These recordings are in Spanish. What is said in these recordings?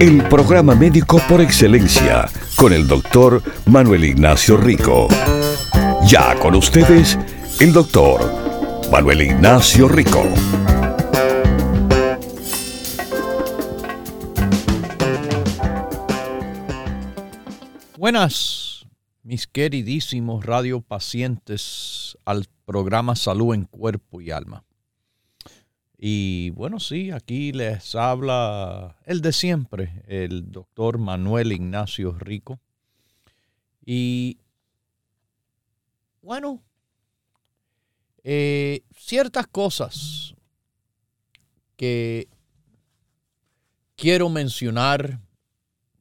El programa médico por excelencia con el doctor Manuel Ignacio Rico. Ya con ustedes, el doctor Manuel Ignacio Rico. Buenas, mis queridísimos radiopacientes al programa Salud en Cuerpo y Alma. Y bueno, sí, aquí les habla el de siempre, el doctor Manuel Ignacio Rico. Y bueno, eh, ciertas cosas que quiero mencionar,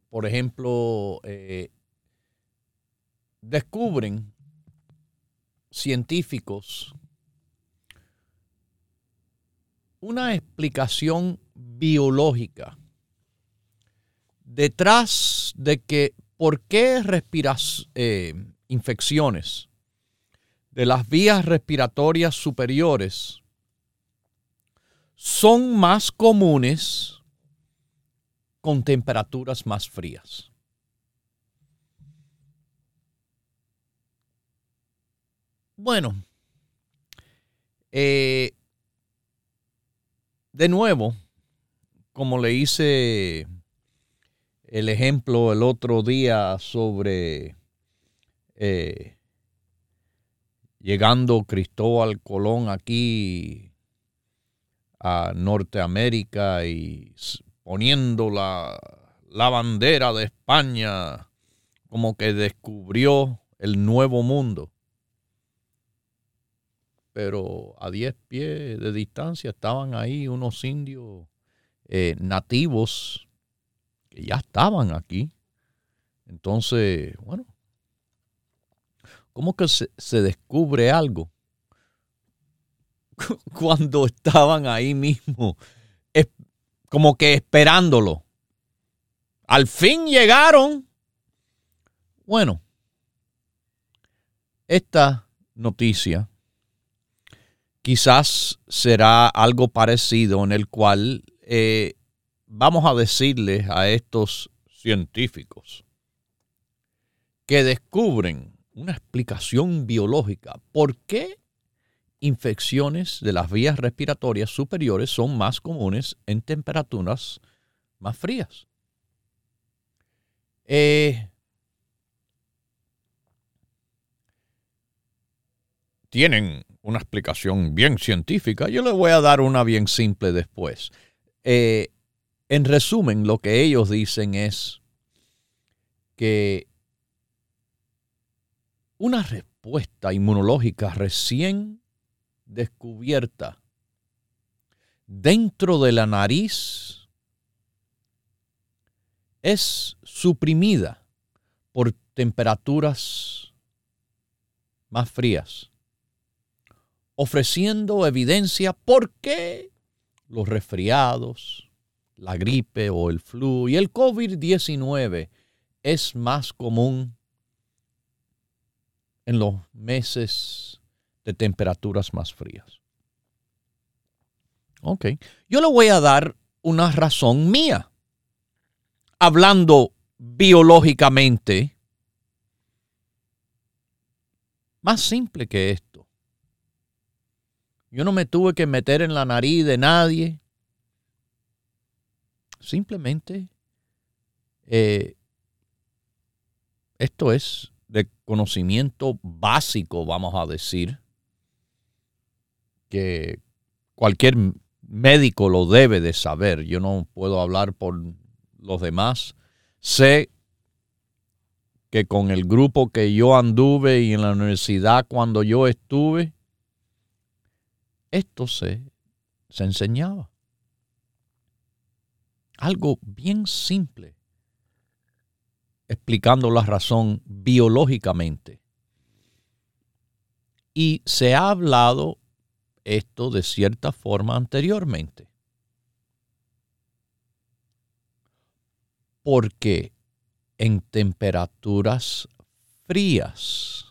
por ejemplo, eh, descubren científicos una explicación biológica detrás de que por qué eh, infecciones de las vías respiratorias superiores son más comunes con temperaturas más frías. Bueno, eh, de nuevo, como le hice el ejemplo el otro día sobre eh, llegando Cristóbal Colón aquí a Norteamérica y poniendo la, la bandera de España como que descubrió el nuevo mundo pero a 10 pies de distancia estaban ahí unos indios eh, nativos que ya estaban aquí. Entonces, bueno, ¿cómo que se, se descubre algo? Cuando estaban ahí mismo, como que esperándolo. Al fin llegaron. Bueno, esta noticia quizás será algo parecido en el cual eh, vamos a decirles a estos científicos que descubren una explicación biológica por qué infecciones de las vías respiratorias superiores son más comunes en temperaturas más frías. Eh, tienen una explicación bien científica. Yo le voy a dar una bien simple después. Eh, en resumen, lo que ellos dicen es que una respuesta inmunológica recién descubierta dentro de la nariz es suprimida por temperaturas más frías ofreciendo evidencia por qué los resfriados, la gripe o el flu y el COVID-19 es más común en los meses de temperaturas más frías. Ok, yo le voy a dar una razón mía. Hablando biológicamente, más simple que esto. Yo no me tuve que meter en la nariz de nadie. Simplemente eh, esto es de conocimiento básico, vamos a decir, que cualquier médico lo debe de saber. Yo no puedo hablar por los demás. Sé que con el grupo que yo anduve y en la universidad cuando yo estuve, esto se, se enseñaba. Algo bien simple, explicando la razón biológicamente. Y se ha hablado esto de cierta forma anteriormente. Porque en temperaturas frías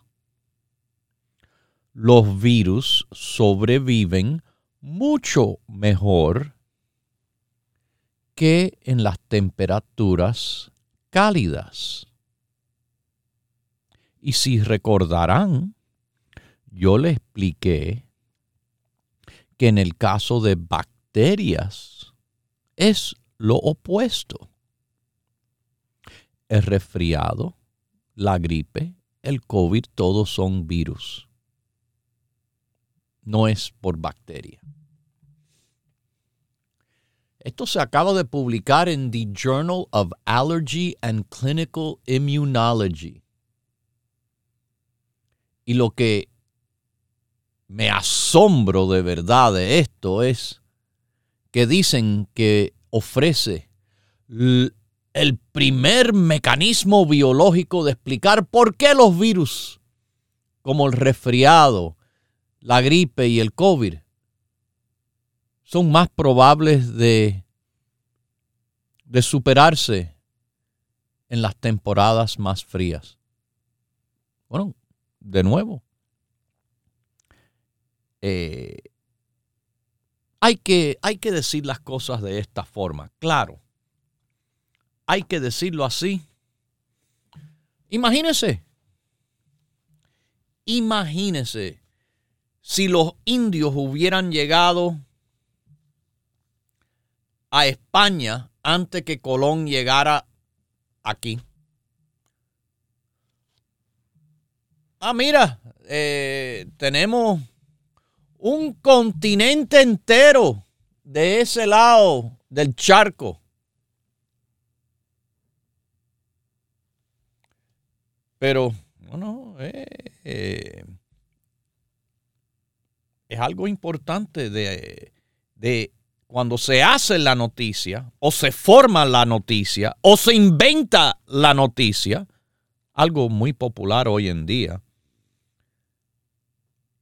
los virus sobreviven mucho mejor que en las temperaturas cálidas. Y si recordarán, yo le expliqué que en el caso de bacterias es lo opuesto. El resfriado, la gripe, el COVID, todos son virus. No es por bacteria. Esto se acaba de publicar en The Journal of Allergy and Clinical Immunology. Y lo que me asombro de verdad de esto es que dicen que ofrece el primer mecanismo biológico de explicar por qué los virus, como el resfriado, la gripe y el COVID, son más probables de, de superarse en las temporadas más frías. Bueno, de nuevo, eh, hay, que, hay que decir las cosas de esta forma, claro. Hay que decirlo así. Imagínense, imagínense si los indios hubieran llegado a España antes que Colón llegara aquí. Ah, mira, eh, tenemos un continente entero de ese lado del charco. Pero, bueno, eh, eh, es algo importante de, de cuando se hace la noticia, o se forma la noticia, o se inventa la noticia, algo muy popular hoy en día,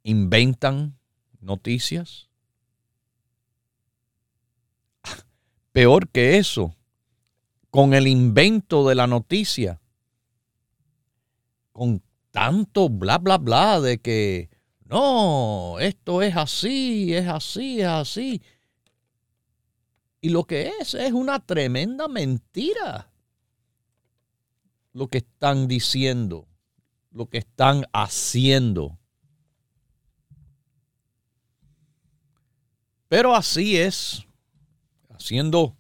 inventan noticias. Peor que eso, con el invento de la noticia, con tanto bla, bla, bla de que no, esto es así, es así, es así. Y lo que es es una tremenda mentira. Lo que están diciendo, lo que están haciendo. Pero así es, haciendo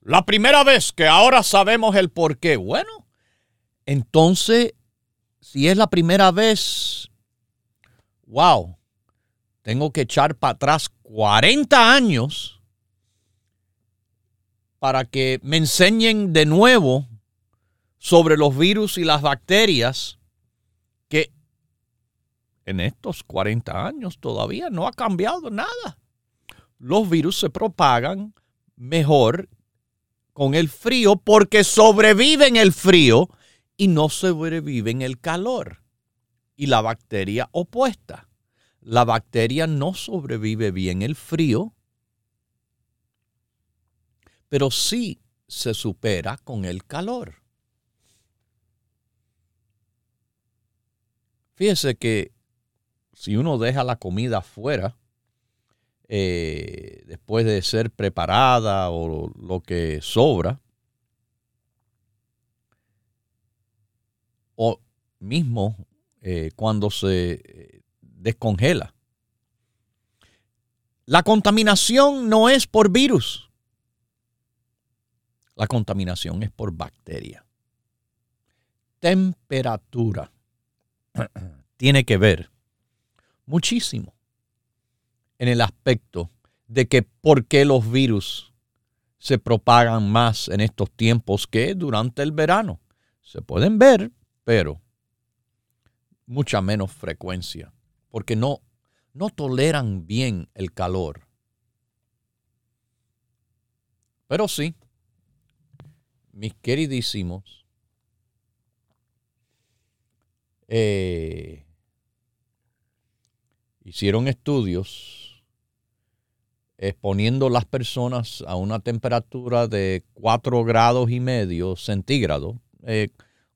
la primera vez que ahora sabemos el por qué. Bueno, entonces, si es la primera vez, wow, tengo que echar para atrás 40 años para que me enseñen de nuevo sobre los virus y las bacterias que en estos 40 años todavía no ha cambiado nada los virus se propagan mejor con el frío porque sobreviven el frío y no sobreviven el calor. Y la bacteria opuesta. La bacteria no sobrevive bien el frío, pero sí se supera con el calor. Fíjese que si uno deja la comida afuera, eh, después de ser preparada o lo que sobra, o mismo eh, cuando se eh, descongela. La contaminación no es por virus. La contaminación es por bacteria. Temperatura tiene que ver muchísimo en el aspecto de que por qué los virus se propagan más en estos tiempos que durante el verano. Se pueden ver, pero mucha menos frecuencia, porque no, no toleran bien el calor. Pero sí, mis queridísimos, eh, hicieron estudios exponiendo las personas a una temperatura de 4 grados y medio centígrados, eh,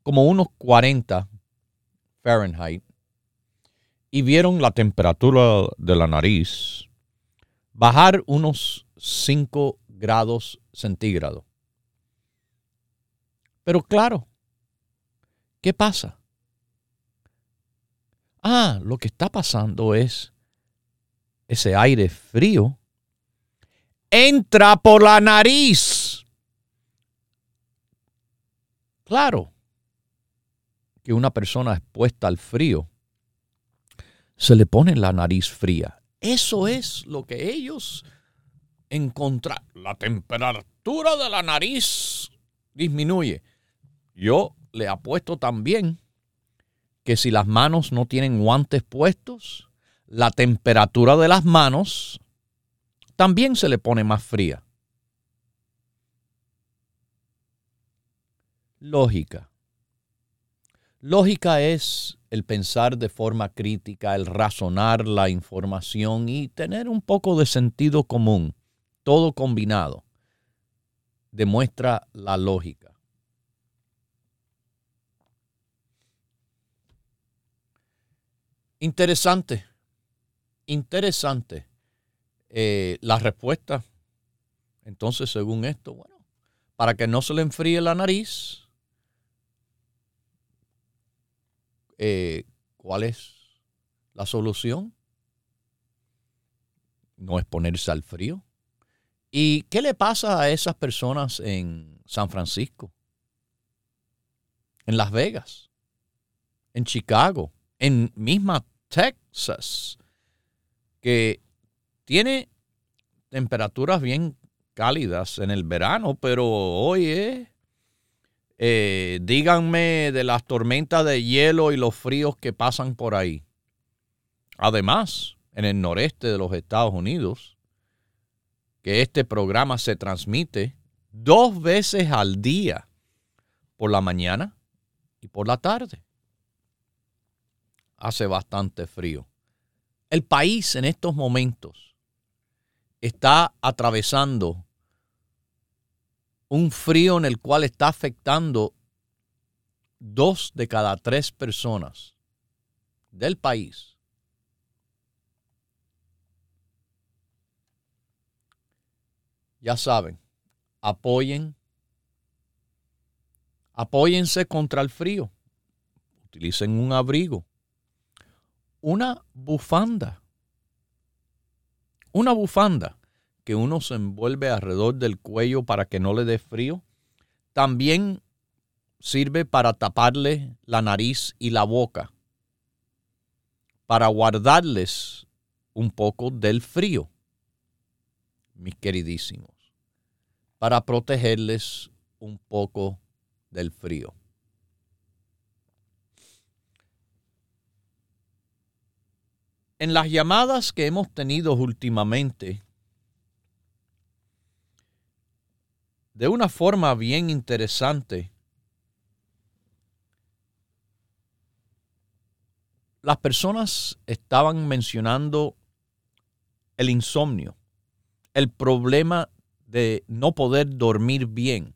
como unos 40 Fahrenheit, y vieron la temperatura de la nariz bajar unos 5 grados centígrados. Pero claro, ¿qué pasa? Ah, lo que está pasando es ese aire frío entra por la nariz. Claro que una persona expuesta al frío se le pone la nariz fría. Eso es lo que ellos encontraron. La temperatura de la nariz disminuye. Yo le apuesto también que si las manos no tienen guantes puestos, la temperatura de las manos también se le pone más fría. Lógica. Lógica es el pensar de forma crítica, el razonar la información y tener un poco de sentido común, todo combinado. Demuestra la lógica. Interesante, interesante eh, la respuesta. Entonces, según esto, bueno, para que no se le enfríe la nariz, eh, ¿cuál es la solución? No es ponerse al frío. ¿Y qué le pasa a esas personas en San Francisco? En Las Vegas, en Chicago, en misma Texas, que tiene temperaturas bien cálidas en el verano, pero oye, eh, díganme de las tormentas de hielo y los fríos que pasan por ahí. Además, en el noreste de los Estados Unidos, que este programa se transmite dos veces al día, por la mañana y por la tarde hace bastante frío. El país en estos momentos está atravesando un frío en el cual está afectando dos de cada tres personas del país. Ya saben, apoyen, apóyense contra el frío, utilicen un abrigo, una bufanda. Una bufanda que uno se envuelve alrededor del cuello para que no le dé frío. También sirve para taparle la nariz y la boca, para guardarles un poco del frío, mis queridísimos, para protegerles un poco del frío. En las llamadas que hemos tenido últimamente, de una forma bien interesante, las personas estaban mencionando el insomnio, el problema de no poder dormir bien.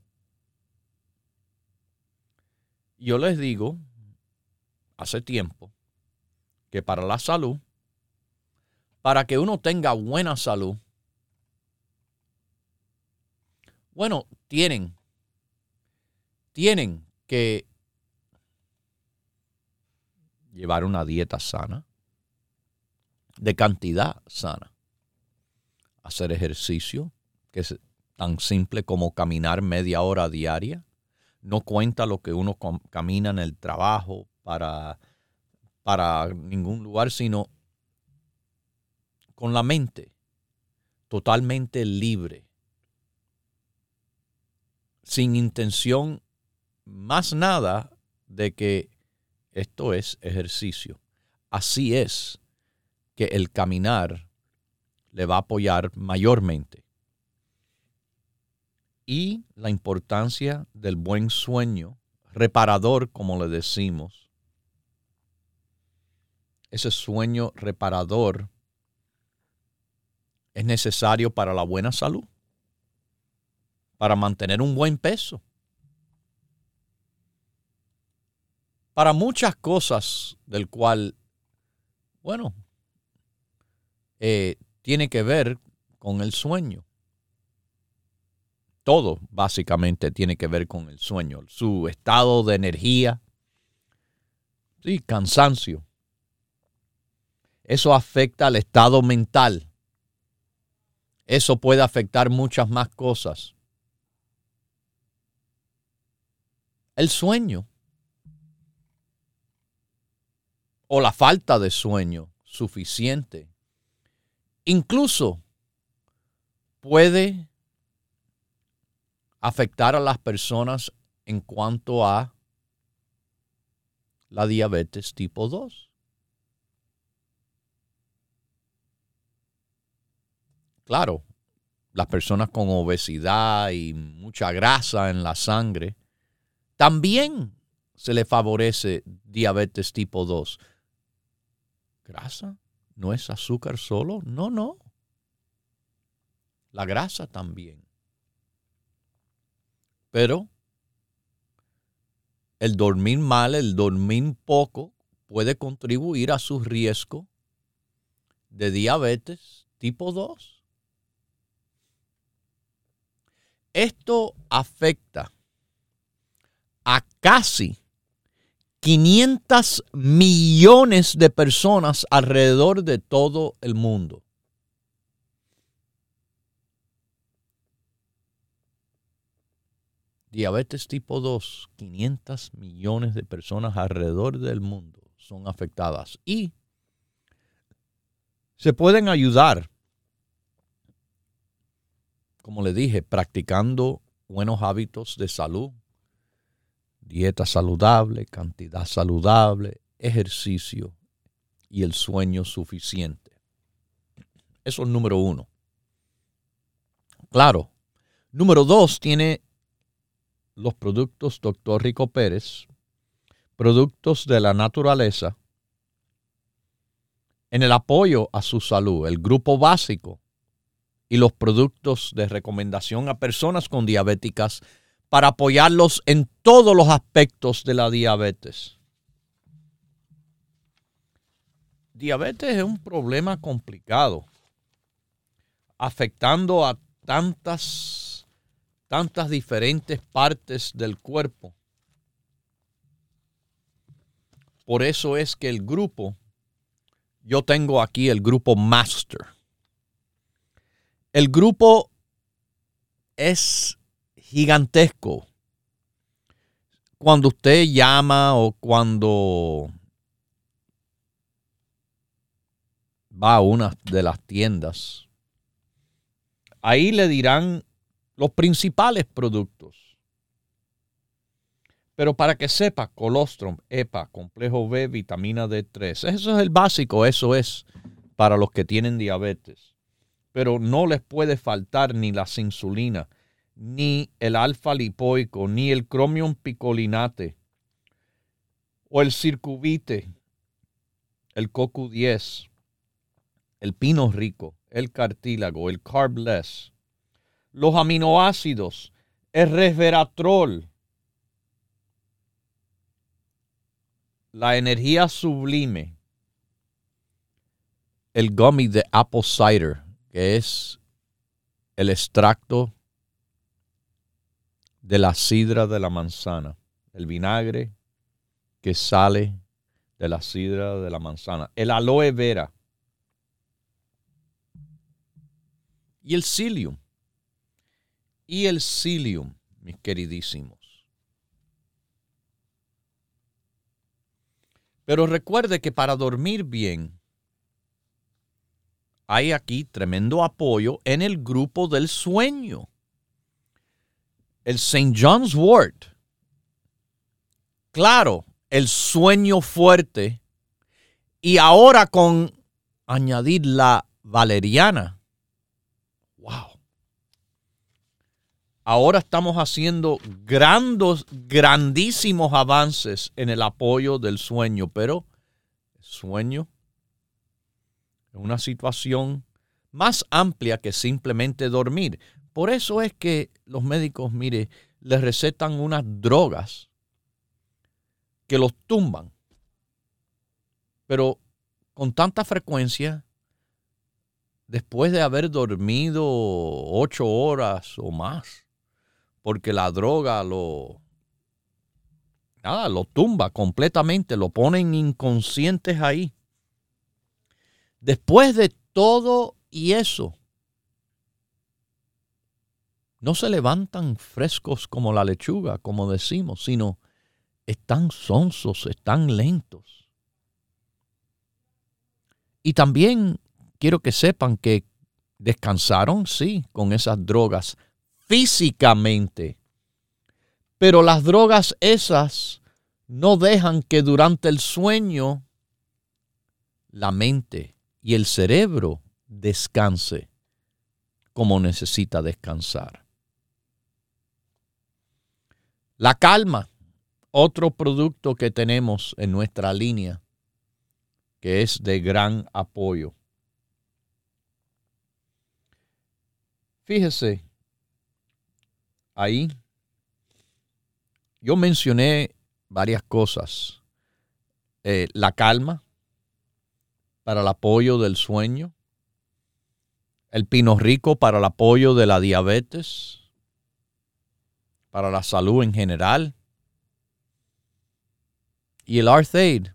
Yo les digo, hace tiempo, que para la salud para que uno tenga buena salud, Bueno, tienen, tienen que llevar una dieta sana, de cantidad sana, hacer ejercicio, que es tan simple como caminar media hora diaria. No cuenta lo que uno camina en el trabajo para, para ningún lugar, sino con la mente totalmente libre, sin intención más nada de que esto es ejercicio. Así es que el caminar le va a apoyar mayormente. Y la importancia del buen sueño, reparador como le decimos, ese sueño reparador es necesario para la buena salud, para mantener un buen peso, para muchas cosas del cual, bueno, eh, tiene que ver con el sueño. Todo básicamente tiene que ver con el sueño, su estado de energía, sí, cansancio. Eso afecta al estado mental eso puede afectar muchas más cosas. El sueño o la falta de sueño suficiente incluso puede afectar a las personas en cuanto a la diabetes tipo 2. claro, las personas con obesidad y mucha grasa en la sangre, también se le favorece diabetes tipo 2. ¿Grasa? ¿No es azúcar solo? No, no. La grasa también. Pero el dormir mal, el dormir poco, puede contribuir a su riesgo de diabetes tipo 2. Esto afecta a casi 500 millones de personas alrededor de todo el mundo. Diabetes tipo 2, 500 millones de personas alrededor del mundo son afectadas y se pueden ayudar como le dije, practicando buenos hábitos de salud, dieta saludable, cantidad saludable, ejercicio y el sueño suficiente. Eso es número uno. Claro. Número dos, tiene los productos Dr. Rico Pérez, productos de la naturaleza, en el apoyo a su salud, el grupo básico y los productos de recomendación a personas con diabéticas para apoyarlos en todos los aspectos de la diabetes. Diabetes es un problema complicado, afectando a tantas, tantas diferentes partes del cuerpo. Por eso es que el grupo, yo tengo aquí el grupo Master el grupo es gigantesco. Cuando usted llama o cuando va a una de las tiendas, ahí le dirán los principales productos. Pero para que sepa, colostrum, EPA, complejo B, vitamina D3, eso es el básico, eso es para los que tienen diabetes pero no les puede faltar ni la insulina, ni el alfa lipoico, ni el cromium picolinate, o el circuvite, el CoQ10, el pino rico, el cartílago, el carbless, los aminoácidos, el resveratrol, la energía sublime, el gummy de apple cider, que es el extracto de la sidra de la manzana, el vinagre que sale de la sidra de la manzana, el aloe vera y el psyllium. Y el psyllium, mis queridísimos. Pero recuerde que para dormir bien, hay aquí tremendo apoyo en el grupo del sueño. El St. John's Wort. Claro, el sueño fuerte. Y ahora con añadir la valeriana. Wow. Ahora estamos haciendo grandos, grandísimos avances en el apoyo del sueño, pero el sueño es una situación más amplia que simplemente dormir. Por eso es que los médicos, mire, les recetan unas drogas que los tumban. Pero con tanta frecuencia, después de haber dormido ocho horas o más, porque la droga lo, nada, lo tumba completamente, lo ponen inconscientes ahí. Después de todo y eso, no se levantan frescos como la lechuga, como decimos, sino están sonsos, están lentos. Y también quiero que sepan que descansaron, sí, con esas drogas físicamente. Pero las drogas esas no dejan que durante el sueño la mente y el cerebro descanse como necesita descansar. La calma, otro producto que tenemos en nuestra línea que es de gran apoyo. Fíjese, ahí yo mencioné varias cosas. Eh, la calma para el apoyo del sueño, el pino rico para el apoyo de la diabetes, para la salud en general, y el Arthaid,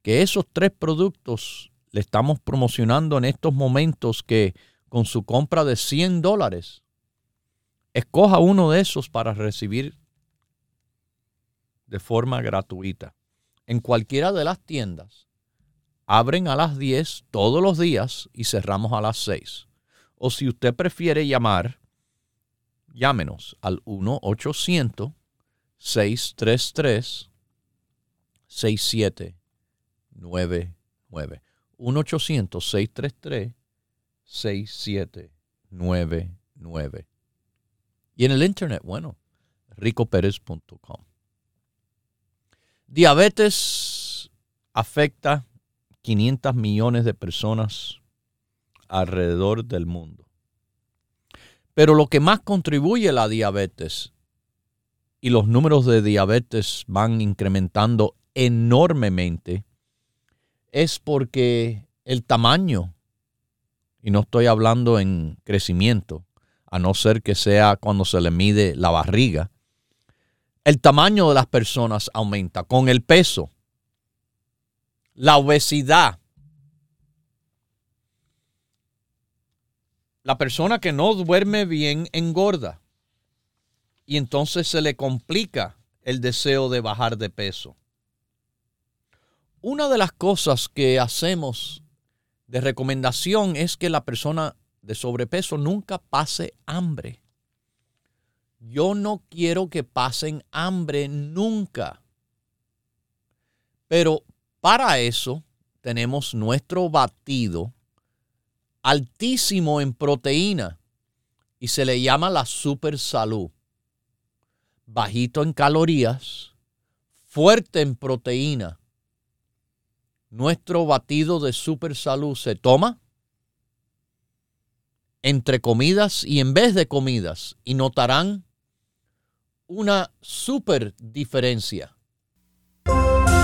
que esos tres productos le estamos promocionando en estos momentos que con su compra de 100 dólares, escoja uno de esos para recibir de forma gratuita. En cualquiera de las tiendas, abren a las 10 todos los días y cerramos a las 6. O si usted prefiere llamar, llámenos al 1-800-633. 6799. 1-800-633-6799. Y en el internet, bueno, ricoperez.com. Diabetes afecta 500 millones de personas alrededor del mundo. Pero lo que más contribuye a la diabetes y los números de diabetes van incrementando enormemente es porque el tamaño, y no estoy hablando en crecimiento, a no ser que sea cuando se le mide la barriga, el tamaño de las personas aumenta con el peso, la obesidad. La persona que no duerme bien engorda y entonces se le complica el deseo de bajar de peso. Una de las cosas que hacemos de recomendación es que la persona de sobrepeso nunca pase hambre. Yo no quiero que pasen hambre nunca. Pero para eso tenemos nuestro batido altísimo en proteína y se le llama la super salud. Bajito en calorías, fuerte en proteína nuestro batido de super salud se toma entre comidas y en vez de comidas y notarán una super diferencia.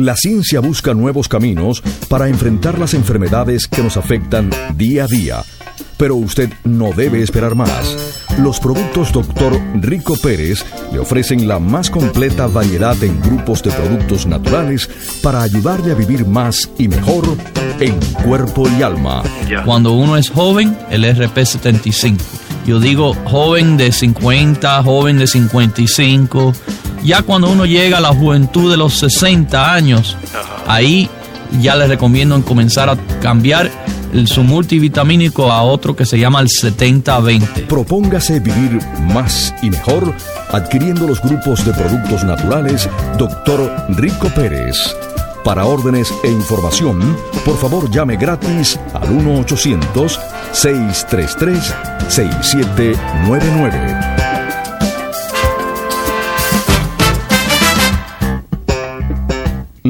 La ciencia busca nuevos caminos para enfrentar las enfermedades que nos afectan día a día. Pero usted no debe esperar más. Los productos Dr. Rico Pérez le ofrecen la más completa variedad en grupos de productos naturales para ayudarle a vivir más y mejor en cuerpo y alma. Cuando uno es joven, el RP75. Yo digo joven de 50, joven de 55 ya cuando uno llega a la juventud de los 60 años, ahí ya les recomiendo comenzar a cambiar su multivitamínico a otro que se llama el 70-20. Propóngase vivir más y mejor adquiriendo los grupos de productos naturales Dr. Rico Pérez. Para órdenes e información, por favor llame gratis al 1-800-633-6799.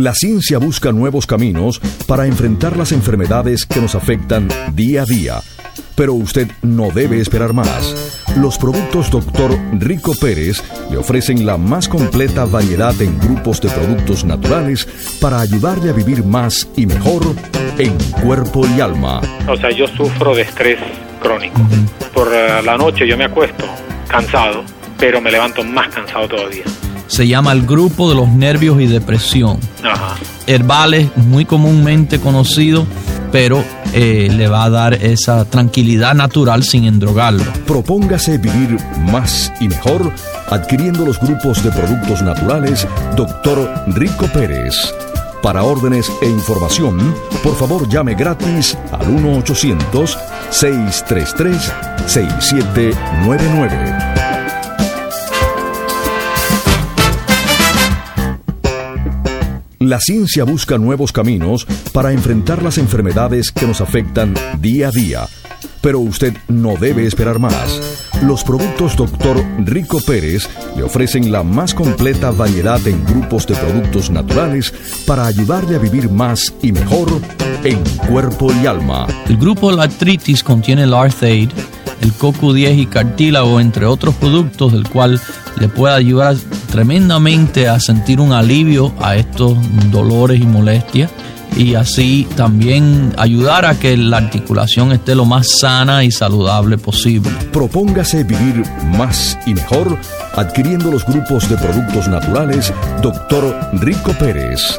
La ciencia busca nuevos caminos para enfrentar las enfermedades que nos afectan día a día. Pero usted no debe esperar más. Los productos Dr. Rico Pérez le ofrecen la más completa variedad en grupos de productos naturales para ayudarle a vivir más y mejor en cuerpo y alma. O sea, yo sufro de estrés crónico. Por eh, la noche yo me acuesto cansado, pero me levanto más cansado todavía se llama el grupo de los nervios y depresión. Ajá. Herbales, muy comúnmente conocido, pero eh, le va a dar esa tranquilidad natural sin endrogarlo. Propóngase vivir más y mejor adquiriendo los grupos de productos naturales Dr. Rico Pérez. Para órdenes e información, por favor llame gratis al 1-800-633-6799. La ciencia busca nuevos caminos para enfrentar las enfermedades que nos afectan día a día. Pero usted no debe esperar más. Los productos Dr. Rico Pérez le ofrecen la más completa variedad en grupos de productos naturales para ayudarle a vivir más y mejor en cuerpo y alma. El grupo La Artritis contiene el Arthaid, el CoQ10 y cartílago, entre otros productos, del cual le puede ayudar tremendamente a sentir un alivio a estos dolores y molestias y así también ayudar a que la articulación esté lo más sana y saludable posible. Propóngase vivir más y mejor adquiriendo los grupos de productos naturales Dr. Rico Pérez.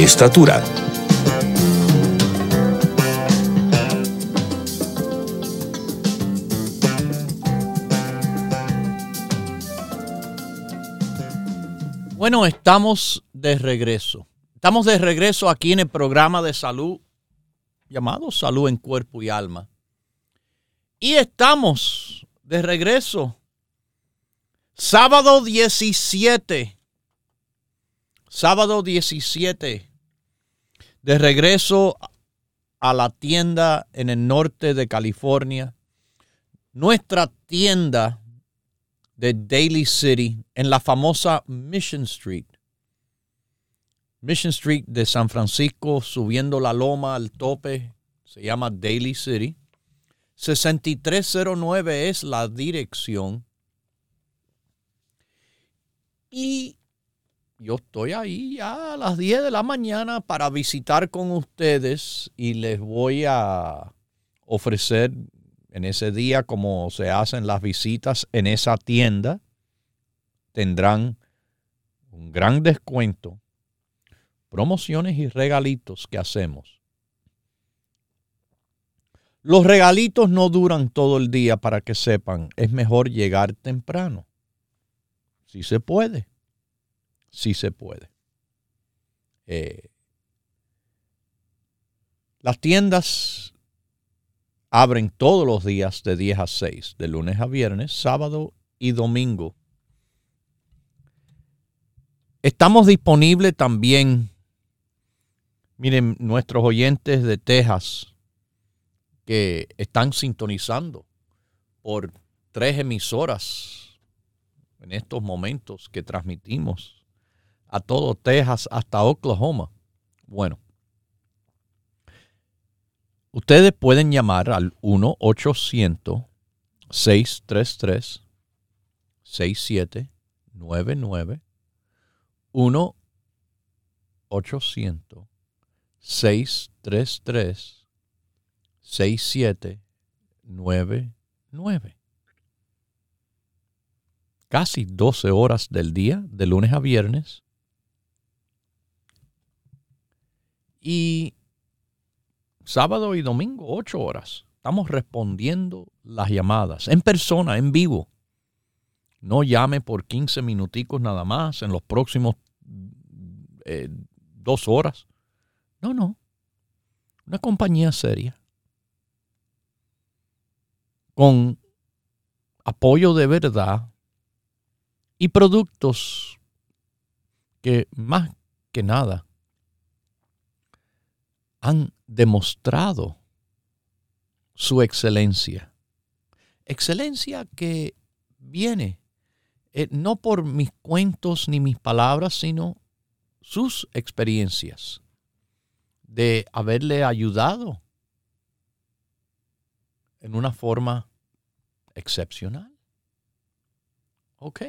estatura. Bueno, estamos de regreso. Estamos de regreso aquí en el programa de salud llamado Salud en Cuerpo y Alma. Y estamos de regreso. Sábado 17. Sábado 17. De regreso a la tienda en el norte de California. Nuestra tienda de Daly City en la famosa Mission Street. Mission Street de San Francisco, subiendo la loma al tope, se llama Daly City. 6309 es la dirección. Y yo estoy ahí ya a las 10 de la mañana para visitar con ustedes y les voy a ofrecer en ese día, como se hacen las visitas en esa tienda, tendrán un gran descuento, promociones y regalitos que hacemos. Los regalitos no duran todo el día para que sepan, es mejor llegar temprano. Si se puede, si se puede. Eh, las tiendas abren todos los días de 10 a 6, de lunes a viernes, sábado y domingo. Estamos disponibles también, miren, nuestros oyentes de Texas que están sintonizando por tres emisoras en estos momentos que transmitimos a todo Texas hasta Oklahoma. Bueno, Ustedes pueden llamar al 1-800-633-6799. 1-800-633-6799. Casi 12 horas del día, de lunes a viernes. Y sábado y domingo, ocho horas. Estamos respondiendo las llamadas en persona, en vivo. No llame por 15 minuticos nada más en los próximos eh, dos horas. No, no. Una compañía seria. Con apoyo de verdad y productos que más que nada han demostrado su excelencia. Excelencia que viene eh, no por mis cuentos ni mis palabras, sino sus experiencias de haberle ayudado en una forma excepcional. Ok.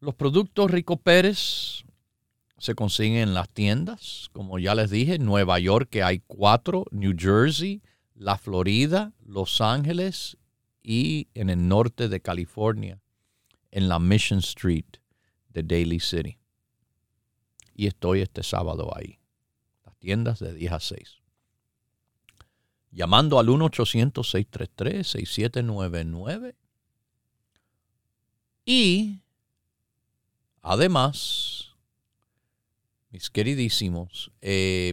Los productos Rico Pérez se consiguen en las tiendas. Como ya les dije, Nueva York que hay cuatro, New Jersey, la Florida, Los Ángeles y en el norte de California, en la Mission Street de Daly City. Y estoy este sábado ahí. Las tiendas de 10 a 6. Llamando al 1-800-633-6799. Y además mis queridísimos, eh,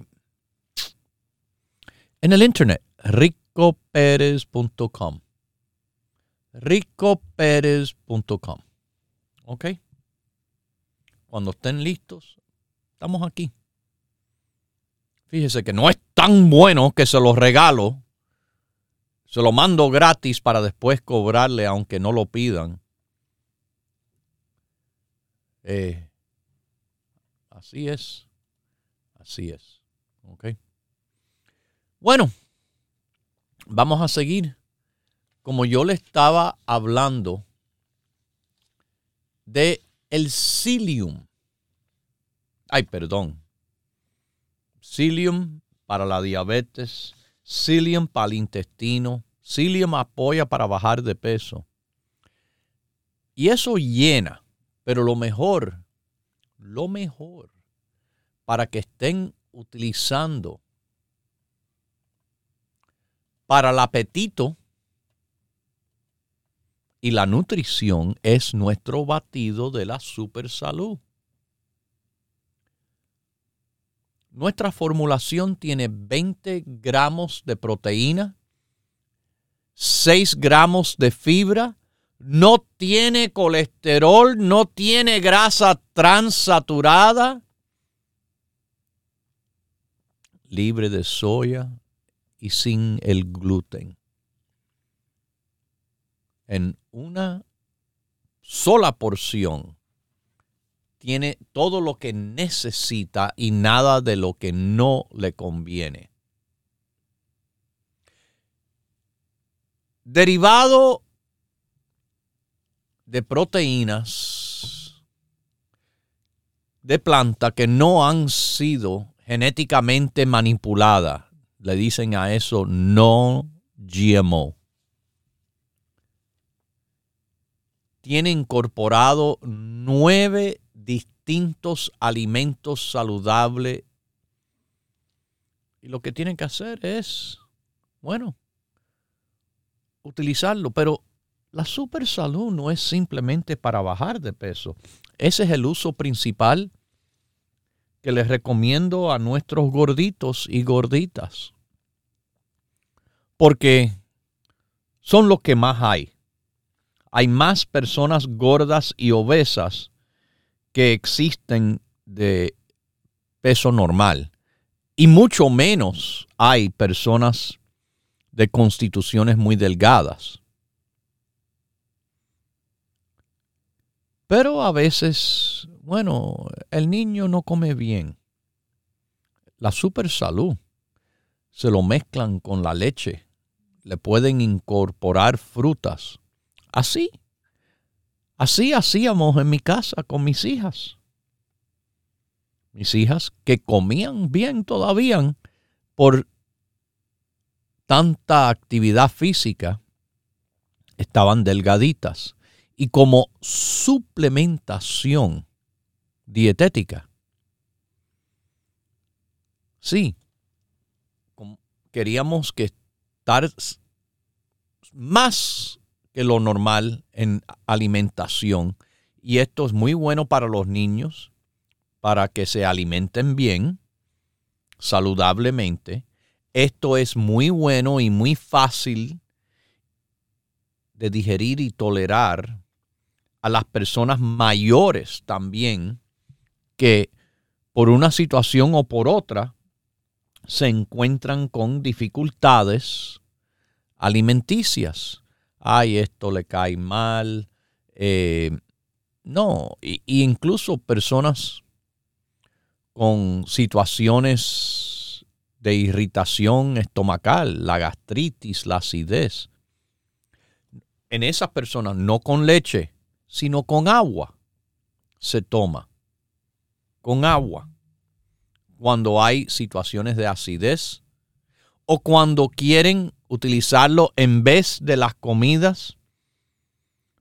en el internet, ricoperez.com. ricoperez.com. ¿Ok? Cuando estén listos, estamos aquí. Fíjese que no es tan bueno que se los regalo. Se lo mando gratis para después cobrarle aunque no lo pidan. Eh, Así es. Así es. Ok. Bueno, vamos a seguir. Como yo le estaba hablando de el psyllium. Ay, perdón. Psyllium para la diabetes, psyllium para el intestino, psyllium apoya para bajar de peso. Y eso llena, pero lo mejor, lo mejor para que estén utilizando para el apetito y la nutrición es nuestro batido de la super salud. Nuestra formulación tiene 20 gramos de proteína, 6 gramos de fibra, no tiene colesterol, no tiene grasa transaturada, libre de soya y sin el gluten. En una sola porción tiene todo lo que necesita y nada de lo que no le conviene. Derivado de proteínas de planta que no han sido genéticamente manipuladas. Le dicen a eso no GMO. Tiene incorporado nueve distintos alimentos saludables. Y lo que tienen que hacer es, bueno, utilizarlo. Pero la super salud no es simplemente para bajar de peso. Ese es el uso principal que les recomiendo a nuestros gorditos y gorditas. Porque son los que más hay. Hay más personas gordas y obesas que existen de peso normal. Y mucho menos hay personas de constituciones muy delgadas. Pero a veces, bueno, el niño no come bien. La super salud se lo mezclan con la leche. Le pueden incorporar frutas. Así Así hacíamos en mi casa con mis hijas. Mis hijas que comían bien todavía por tanta actividad física, estaban delgaditas. Y como suplementación dietética, sí, queríamos que estar más que lo normal en alimentación. Y esto es muy bueno para los niños, para que se alimenten bien, saludablemente. Esto es muy bueno y muy fácil de digerir y tolerar a las personas mayores también que por una situación o por otra se encuentran con dificultades alimenticias ay, esto le cae mal. Eh, no, y, incluso personas con situaciones de irritación estomacal, la gastritis, la acidez. En esas personas, no con leche, sino con agua, se toma. Con agua. Cuando hay situaciones de acidez o cuando quieren utilizarlo en vez de las comidas,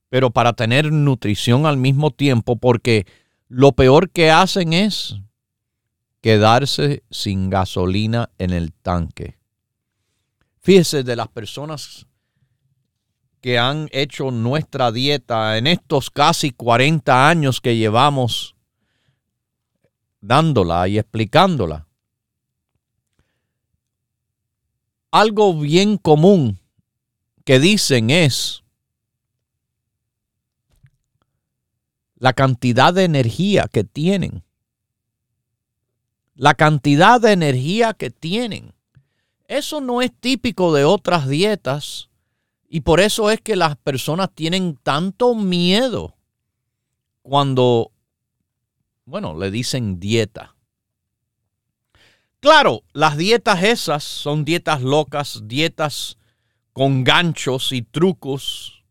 pero para tener nutrición al mismo tiempo, porque lo peor que hacen es quedarse sin gasolina en el tanque. Fíjese de las personas que han hecho nuestra dieta en estos casi 40 años que llevamos dándola y explicándola. algo bien común que dicen es la cantidad de energía que tienen. La cantidad de energía que tienen. Eso no es típico de otras dietas y por eso es que las personas tienen tanto miedo cuando bueno, le dicen dieta. Claro, las dietas esas son dietas locas, dietas con ganchos y trucos,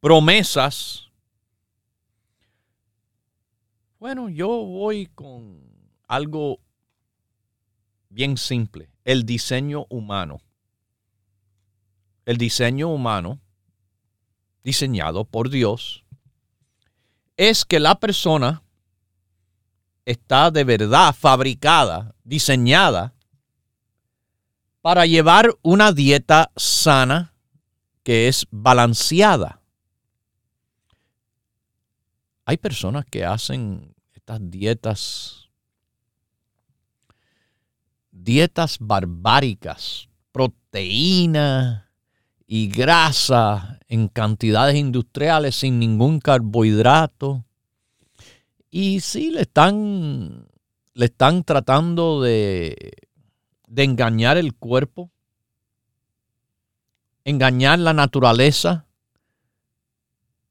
promesas. Bueno, yo voy con algo bien simple, el diseño humano. El diseño humano, diseñado por Dios, es que la persona está de verdad fabricada, diseñada para llevar una dieta sana que es balanceada. Hay personas que hacen estas dietas, dietas barbáricas, proteína y grasa en cantidades industriales sin ningún carbohidrato y sí, le están, le están tratando de, de engañar el cuerpo, engañar la naturaleza,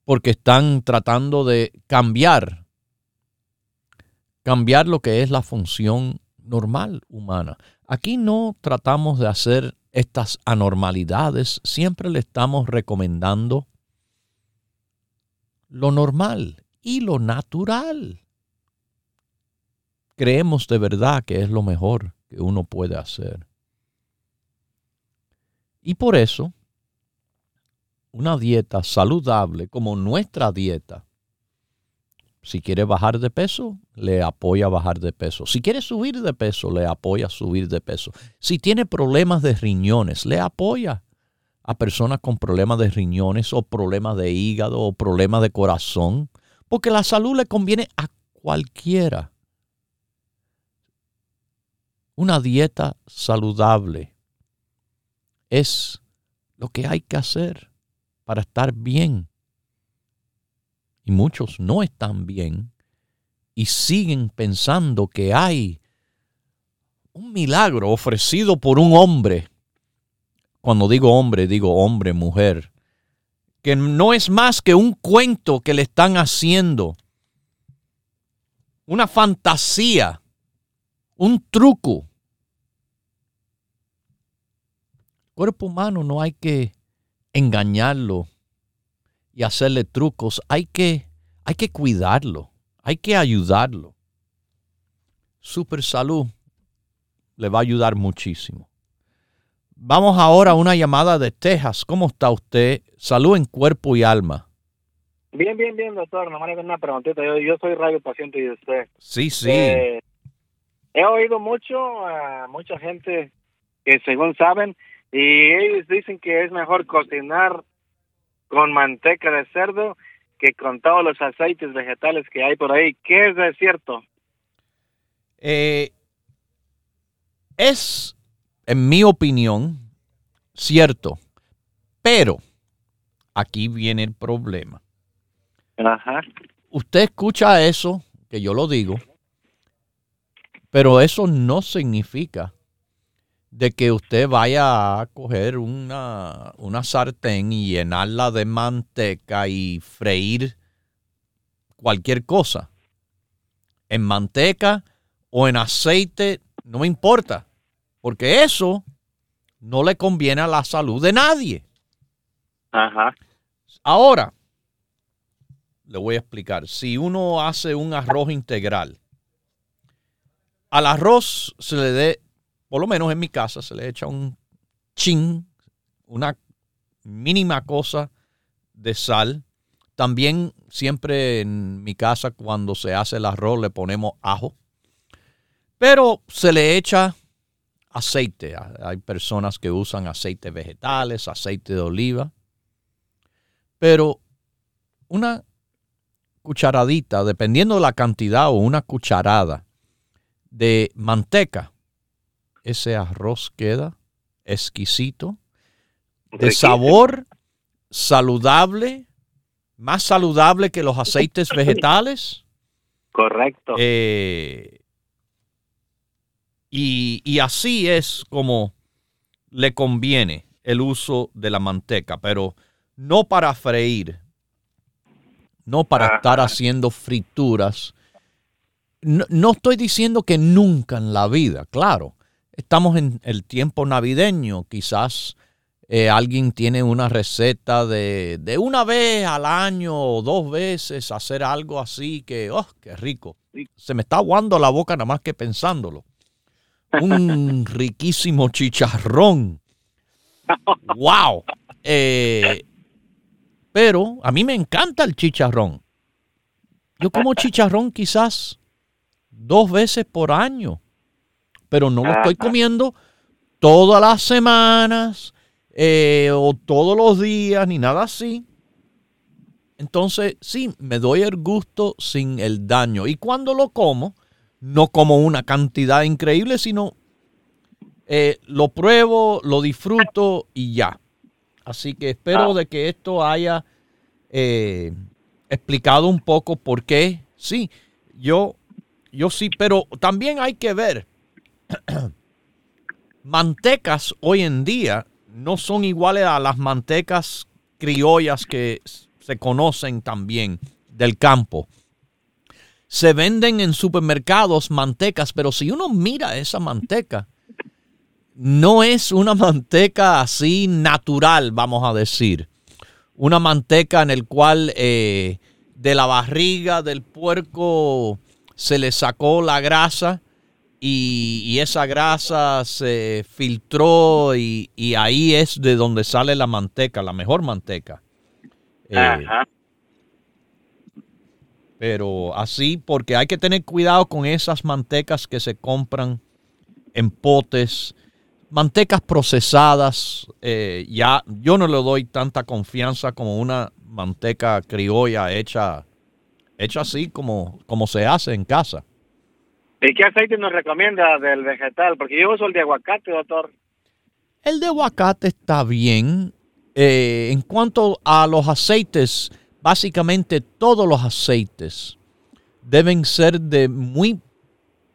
porque están tratando de cambiar, cambiar lo que es la función normal humana. Aquí no tratamos de hacer estas anormalidades, siempre le estamos recomendando lo normal, y lo natural. Creemos de verdad que es lo mejor que uno puede hacer. Y por eso, una dieta saludable como nuestra dieta, si quiere bajar de peso, le apoya a bajar de peso. Si quiere subir de peso, le apoya a subir de peso. Si tiene problemas de riñones, le apoya a personas con problemas de riñones o problemas de hígado o problemas de corazón porque la salud le conviene a cualquiera. Una dieta saludable es lo que hay que hacer para estar bien. Y muchos no están bien y siguen pensando que hay un milagro ofrecido por un hombre. Cuando digo hombre, digo hombre, mujer, que no es más que un cuento que le están haciendo, una fantasía, un truco. El cuerpo humano no hay que engañarlo y hacerle trucos, hay que, hay que cuidarlo, hay que ayudarlo. Super salud le va a ayudar muchísimo. Vamos ahora a una llamada de Texas. ¿Cómo está usted? Salud en cuerpo y alma. Bien, bien, bien, doctor. Nomás le una preguntita. Yo, soy radio paciente de usted. Sí, sí. Eh, he oído mucho a mucha gente que según saben, y ellos dicen que es mejor cocinar con manteca de cerdo que con todos los aceites vegetales que hay por ahí. ¿Qué es de cierto? Eh, es en mi opinión, cierto. Pero aquí viene el problema. Ajá. Usted escucha eso, que yo lo digo, pero eso no significa de que usted vaya a coger una, una sartén y llenarla de manteca y freír cualquier cosa. En manteca o en aceite, no me importa porque eso no le conviene a la salud de nadie. Ajá. Ahora, le voy a explicar. Si uno hace un arroz integral, al arroz se le dé, por lo menos en mi casa, se le echa un chin, una mínima cosa de sal. También siempre en mi casa cuando se hace el arroz le ponemos ajo. Pero se le echa aceite. Hay personas que usan aceite vegetales, aceite de oliva. Pero una cucharadita, dependiendo de la cantidad o una cucharada de manteca, ese arroz queda exquisito, de sabor saludable, más saludable que los aceites vegetales. Correcto. Eh, y, así es como le conviene el uso de la manteca, pero no para freír, no para estar haciendo frituras no, estoy diciendo que nunca en la vida, claro. Estamos en el tiempo navideño, quizás eh, alguien tiene una receta de, de, una vez al año o dos veces hacer algo así que, oh, qué rico. Se me está aguando la boca nada más que pensándolo. Un riquísimo chicharrón. ¡Wow! Eh, pero a mí me encanta el chicharrón. Yo como chicharrón quizás dos veces por año, pero no lo estoy comiendo todas las semanas eh, o todos los días ni nada así. Entonces, sí, me doy el gusto sin el daño. Y cuando lo como, no como una cantidad increíble, sino eh, lo pruebo, lo disfruto y ya. Así que espero ah. de que esto haya eh, explicado un poco por qué. Sí, yo, yo sí, pero también hay que ver. mantecas hoy en día no son iguales a las mantecas criollas que se conocen también del campo. Se venden en supermercados mantecas, pero si uno mira esa manteca, no es una manteca así natural, vamos a decir. Una manteca en el cual eh, de la barriga del puerco se le sacó la grasa y, esa grasa se filtró y, ahí es de donde sale la manteca, la mejor manteca. Eh, pero así, porque hay que tener cuidado con esas mantecas que se compran en potes, mantecas procesadas. Eh, ya yo no le doy tanta confianza como una manteca criolla hecha, hecha así como, como se hace en casa. ¿Y qué aceite nos recomienda del vegetal? Porque yo uso el de aguacate, doctor. El de aguacate está bien. Eh, en cuanto a los aceites, básicamente todos los aceites deben ser de muy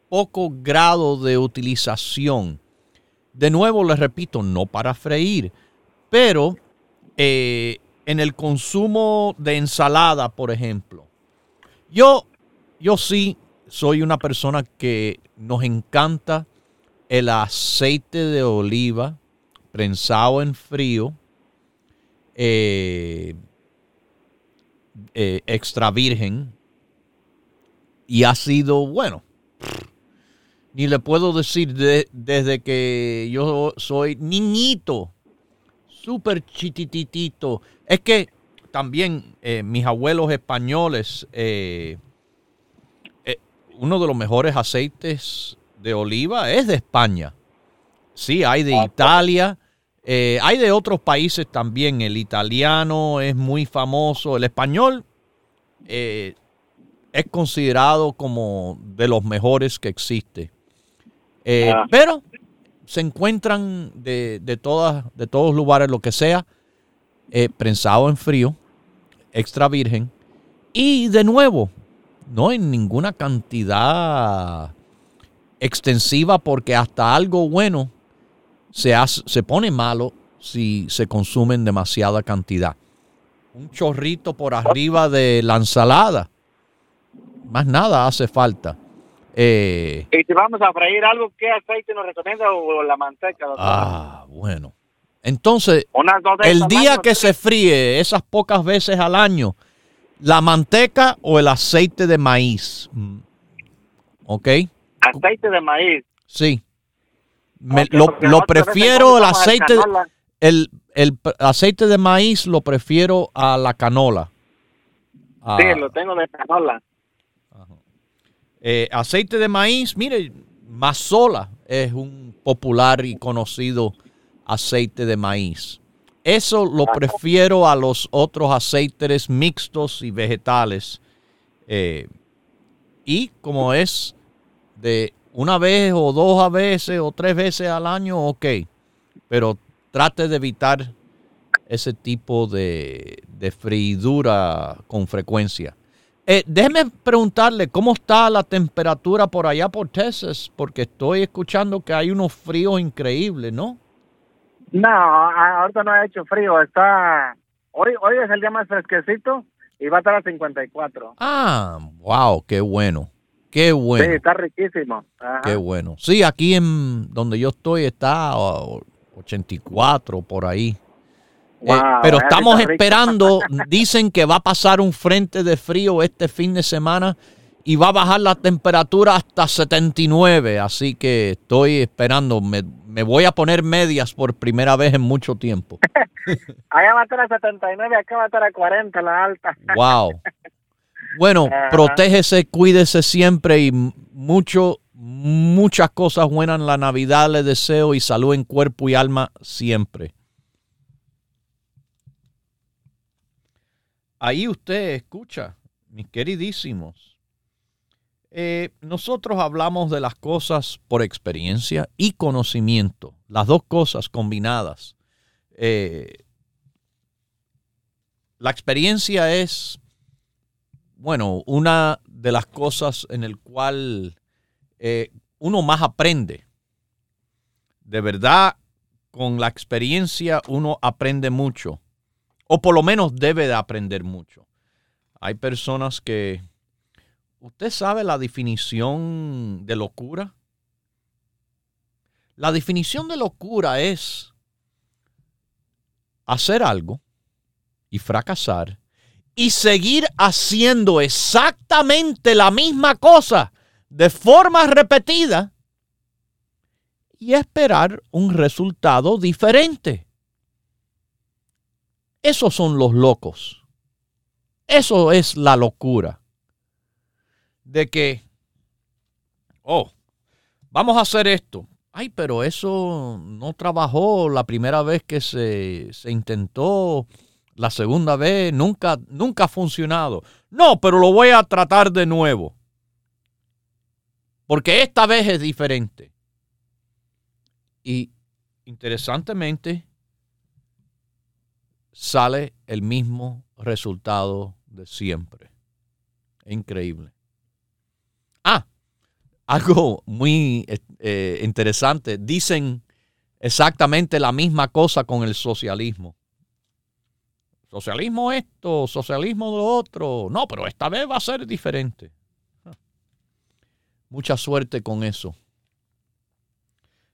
poco grado de utilización. De nuevo, les repito, no para freír, pero eh, en el consumo de ensalada, por ejemplo. Yo, yo sí soy una persona que nos encanta el aceite de oliva prensado en frío, eh, eh, extra virgen, y ha sido, bueno, ni le puedo decir desde que yo soy niñito, súper chitititito. Es que también eh, mis abuelos españoles, uno de los mejores aceites de oliva es de España. Sí, hay de Italia, eh, hay de otros países también. El italiano es muy famoso, el español eh, es considerado como de los mejores que existe. Eh, ah. Pero se encuentran de, de, todas, de todos lugares, lo que sea, prensado en frío, extra virgen. Y de nuevo, no en ninguna cantidad extensiva porque hasta algo bueno se, se pone malo si se consume en demasiada cantidad. Un chorrito por arriba de la ensalada. Más nada hace falta. Eh, y si vamos a freír algo, ¿qué aceite nos recomienda o la manteca? Ah, bueno. Entonces, el día que se fríe esas pocas veces al año, ¿La manteca o el aceite de maíz? ¿Ok? Aceite de maíz. Sí. lo, prefiero el aceite, el, el, aceite de maíz lo prefiero a la canola. sí, lo tengo de canola. Eh, aceite de maíz, mire, Mazola es un popular y conocido aceite de maíz. Eso lo prefiero a los otros aceites mixtos y vegetales. Eh, y como es de una vez o dos a veces o tres veces al año, ok. Pero trate de evitar ese tipo de, de freidura con frecuencia. Eh, déjeme preguntarle cómo está la temperatura por allá por Texas, porque estoy escuchando que hay unos fríos increíbles, ¿no? No, ahorita no ha hecho frío, está... Hoy, hoy es el día más fresquecito y va a estar a 54. Ah, wow, qué bueno. Qué bueno. Sí, está riquísimo. Qué bueno. Sí, aquí en donde yo estoy está 84 por ahí. Eh, pero estamos esperando, dicen que va a pasar un frente de frío este fin de semana y va a bajar la temperatura hasta 79, así que estoy esperando, me, voy a poner medias por primera vez en mucho tiempo. Allá va a estar a 79, acá va a estar a 40 la alta. Wow. Bueno, protégese, cuídese siempre y mucho, muchas cosas buenas en la Navidad le deseo y salud en cuerpo y alma siempre. Ahí usted escucha, mis queridísimos. Eh, nosotros hablamos de las cosas por experiencia y conocimiento, las dos cosas combinadas. Eh, la experiencia es, bueno, una de las cosas en el cual eh, uno más aprende. De verdad, con la experiencia uno aprende mucho o por lo menos debe de aprender mucho. Hay personas que... ¿Usted sabe la definición de locura? La definición de locura es hacer algo y fracasar y seguir haciendo exactamente la misma cosa de forma repetida y esperar un resultado diferente. Esos son los locos. Eso es la locura. De que, oh, vamos a hacer esto. Ay, pero eso no trabajó la primera vez que se, se intentó, la segunda vez nunca, nunca ha funcionado. No, pero lo voy a tratar de nuevo. Porque esta vez es diferente. Y interesantemente, sale el mismo resultado de siempre. Increíble. Ah, algo muy eh, interesante. Dicen exactamente la misma cosa con el socialismo. Socialismo esto, socialismo lo otro. No, pero esta vez va a ser diferente. Mucha suerte con eso.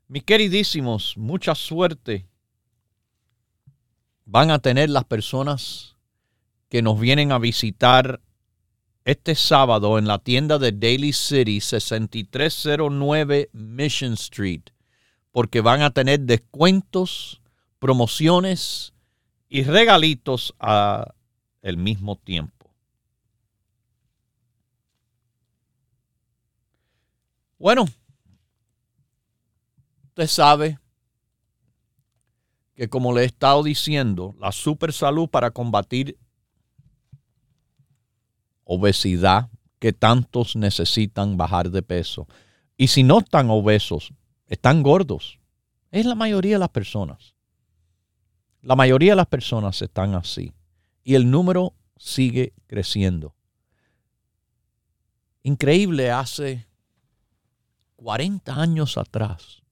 Mis queridísimos, mucha suerte van a tener las personas que nos vienen a visitar este sábado en la tienda de Daily City 6309 Mission Street, porque van a tener descuentos, promociones y regalitos al mismo tiempo. Bueno, usted sabe que como le he estado diciendo, la super salud para combatir obesidad que tantos necesitan bajar de peso. Y si no están obesos, están gordos. Es la mayoría de las personas. La mayoría de las personas están así. Y el número sigue creciendo. Increíble, hace 40 años atrás,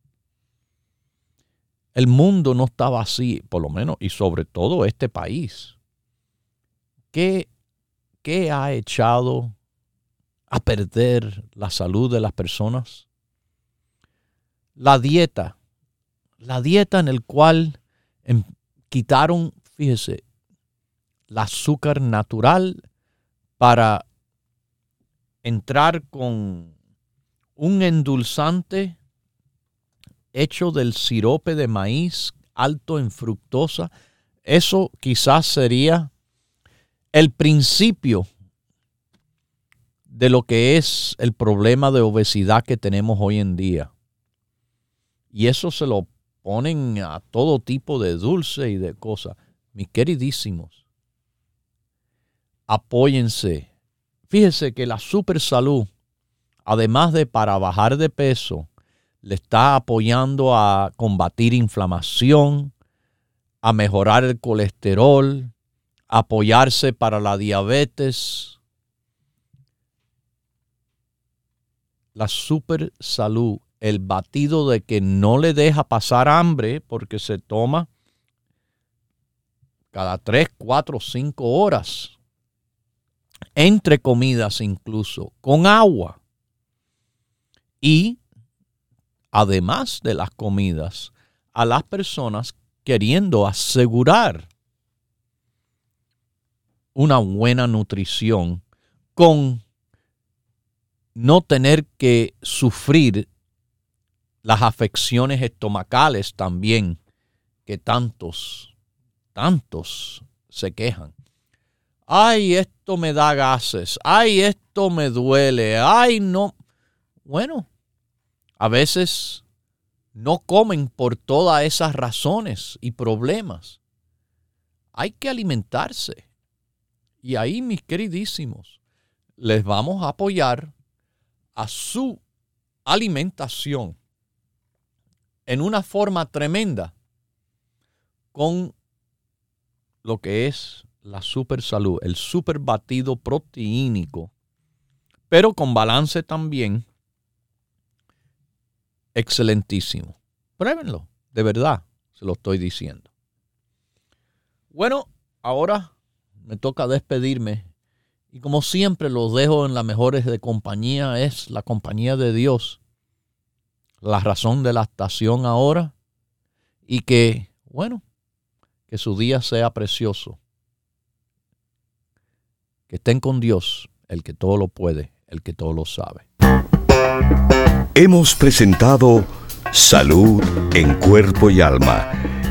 el mundo no estaba así, por lo menos, y sobre todo este país. ¿Qué, qué ha echado a perder la salud de las personas? La dieta. La dieta en el cual em, quitaron, fíjese, el azúcar natural para entrar con un endulzante hecho del sirope de maíz alto en fructosa, eso quizás sería el principio de lo que es el problema de obesidad que tenemos hoy en día. Y eso se lo ponen a todo tipo de dulce y de cosas. Mis queridísimos, apóyense. Fíjese que la super salud, además de para bajar de peso, le está apoyando a combatir inflamación, a mejorar el colesterol, apoyarse para la diabetes. La super salud, el batido de que no le deja pasar hambre porque se toma cada 3, 4, 5 horas, entre comidas incluso, con agua. y además de las comidas, a las personas queriendo asegurar una buena nutrición con no tener que sufrir las afecciones estomacales también que tantos, tantos se quejan. Ay, esto me da gases. Ay, esto me duele. Ay, no. Bueno, a veces no comen por todas esas razones y problemas. Hay que alimentarse. Y ahí, mis queridísimos, les vamos a apoyar a su alimentación en una forma tremenda con lo que es la super salud, el super batido proteínico, pero con balance también excelentísimo. Pruébenlo, de verdad, se lo estoy diciendo. Bueno, ahora me toca despedirme y como siempre los dejo en las mejores de compañía, es la compañía de Dios, la razón de la estación ahora y que, bueno, que su día sea precioso. Que estén con Dios, el que todo lo puede, el que todo lo sabe. Hemos presentado Salud en Cuerpo y Alma,